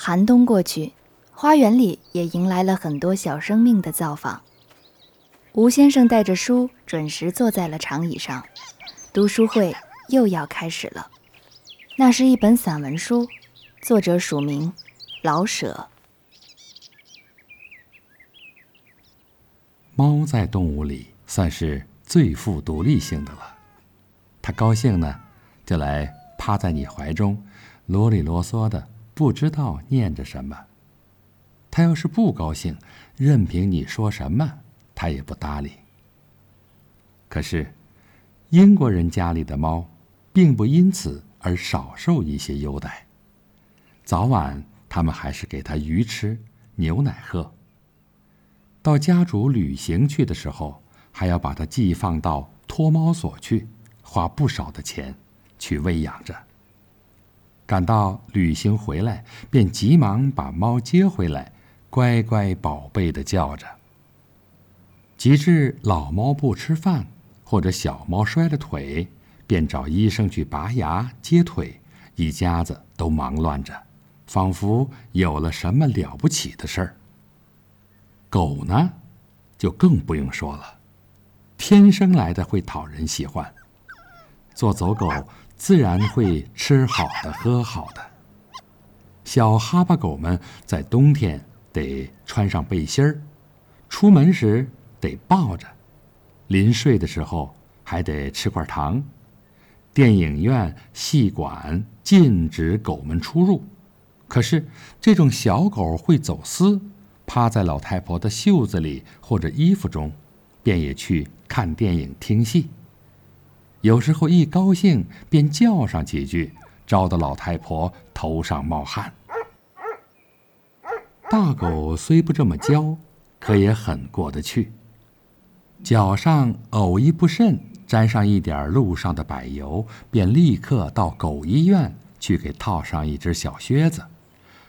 寒冬过去，花园里也迎来了很多小生命的造访。吴先生带着书，准时坐在了长椅上。读书会又要开始了。那是一本散文书，作者署名老舍。猫在动物里算是最富独立性的了。它高兴呢，就来趴在你怀中，啰里啰嗦的。不知道念着什么。他要是不高兴，任凭你说什么，他也不搭理。可是，英国人家里的猫，并不因此而少受一些优待。早晚他们还是给它鱼吃，牛奶喝。到家主旅行去的时候，还要把它寄放到托猫所去，花不少的钱去喂养着。赶到旅行回来，便急忙把猫接回来，乖乖宝贝的叫着。及至老猫不吃饭，或者小猫摔了腿，便找医生去拔牙接腿，一家子都忙乱着，仿佛有了什么了不起的事儿。狗呢，就更不用说了，天生来的会讨人喜欢，做走狗。自然会吃好的喝好的。小哈巴狗们在冬天得穿上背心儿，出门时得抱着，临睡的时候还得吃块糖。电影院、戏馆禁止狗们出入，可是这种小狗会走私，趴在老太婆的袖子里或者衣服中，便也去看电影、听戏。有时候一高兴便叫上几句，招得老太婆头上冒汗。大狗虽不这么娇，可也很过得去。脚上偶一不慎沾上一点路上的柏油，便立刻到狗医院去给套上一只小靴子。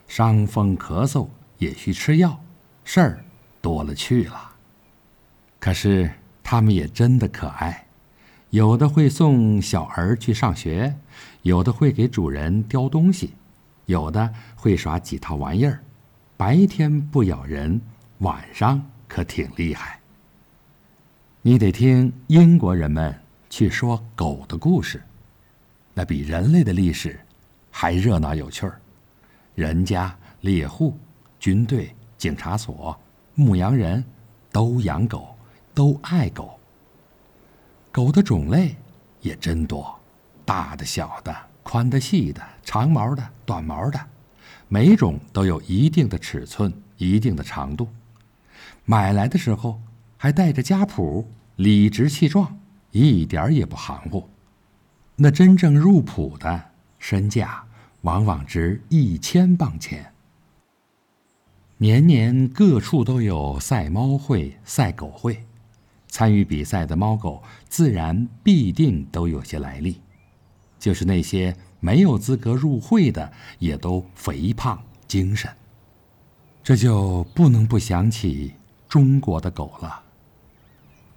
伤风咳嗽也需吃药，事儿多了去了。可是它们也真的可爱。有的会送小儿去上学，有的会给主人叼东西，有的会耍几套玩意儿。白天不咬人，晚上可挺厉害。你得听英国人们去说狗的故事，那比人类的历史还热闹有趣儿。人家猎户、军队、警察所、牧羊人，都养狗，都爱狗。狗的种类也真多，大的、小的、宽的、细的、长毛的、短毛的，每种都有一定的尺寸、一定的长度。买来的时候还带着家谱，理直气壮，一点也不含糊。那真正入谱的身价往往值一千磅钱。年年各处都有赛猫会、赛狗会。参与比赛的猫狗自然必定都有些来历，就是那些没有资格入会的，也都肥胖精神。这就不能不想起中国的狗了。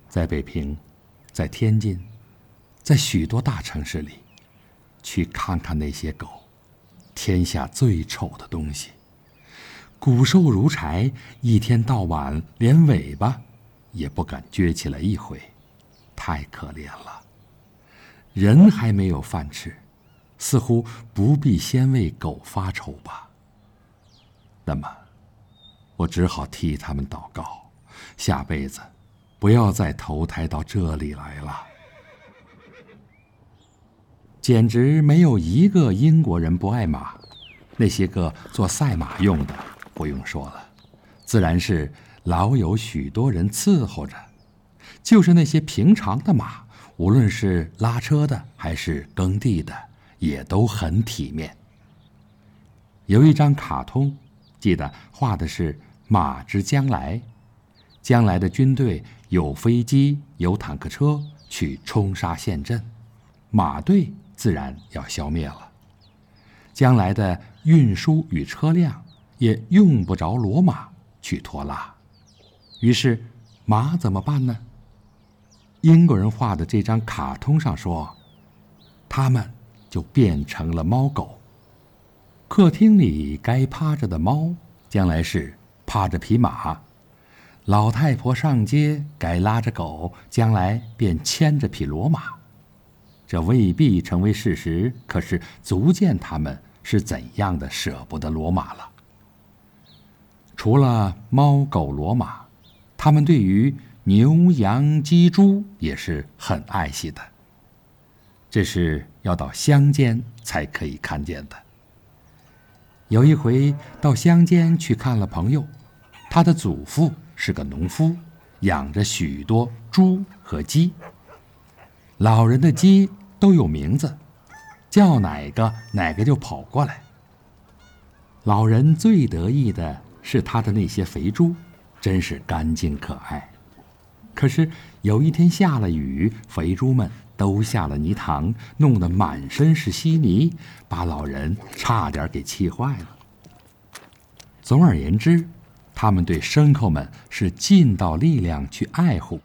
在北平，在天津，在许多大城市里，去看看那些狗，天下最丑的东西，骨瘦如柴，一天到晚连尾巴。也不敢撅起来一回，太可怜了。人还没有饭吃，似乎不必先为狗发愁吧。那么，我只好替他们祷告，下辈子不要再投胎到这里来了。简直没有一个英国人不爱马，那些个做赛马用的，不用说了，自然是。老有许多人伺候着，就是那些平常的马，无论是拉车的还是耕地的，也都很体面。有一张卡通，记得画的是马之将来，将来的军队有飞机、有坦克车去冲杀陷阵，马队自然要消灭了。将来的运输与车辆也用不着骡马去拖拉。于是，马怎么办呢？英国人画的这张卡通上说，他们就变成了猫狗。客厅里该趴着的猫，将来是趴着匹马；老太婆上街该拉着狗，将来便牵着匹骡马。这未必成为事实，可是足见他们是怎样的舍不得骡马了。除了猫狗骡马，他们对于牛羊鸡猪也是很爱惜的。这是要到乡间才可以看见的。有一回到乡间去看了朋友，他的祖父是个农夫，养着许多猪和鸡。老人的鸡。都有名字，叫哪个哪个就跑过来。老人最得意的是他的那些肥猪，真是干净可爱。可是有一天下了雨，肥猪们都下了泥塘，弄得满身是稀泥，把老人差点给气坏了。总而言之，他们对牲口们是尽到力量去爱护，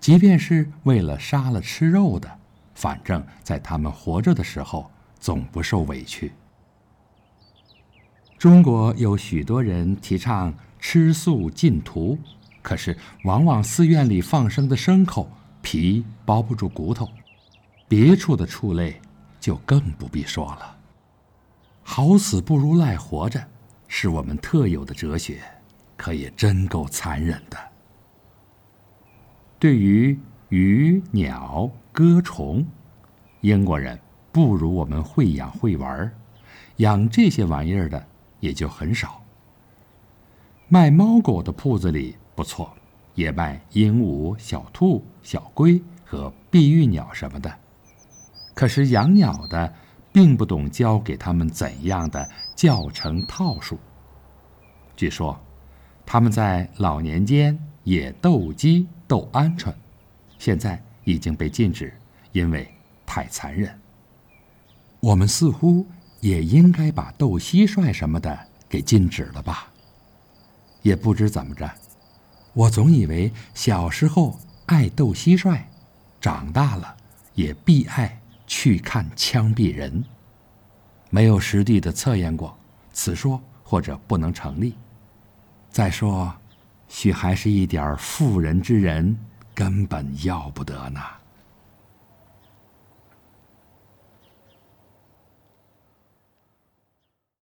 即便是为了杀了吃肉的。反正，在他们活着的时候，总不受委屈。中国有许多人提倡吃素禁屠，可是往往寺院里放生的牲口皮包不住骨头，别处的畜类就更不必说了。好死不如赖活着，是我们特有的哲学，可也真够残忍的。对于鱼鸟。歌虫，英国人不如我们会养会玩养这些玩意儿的也就很少。卖猫狗的铺子里不错，也卖鹦鹉、小兔、小龟和碧玉鸟什么的。可是养鸟的并不懂教给他们怎样的教程套数。据说，他们在老年间也斗鸡、斗鹌鹑，现在。已经被禁止，因为太残忍。我们似乎也应该把斗蟋蟀什么的给禁止了吧？也不知怎么着，我总以为小时候爱斗蟋蟀，长大了也必爱去看枪毙人。没有实地的测验过，此说或者不能成立。再说，许还是一点妇人之仁。根本要不得呢。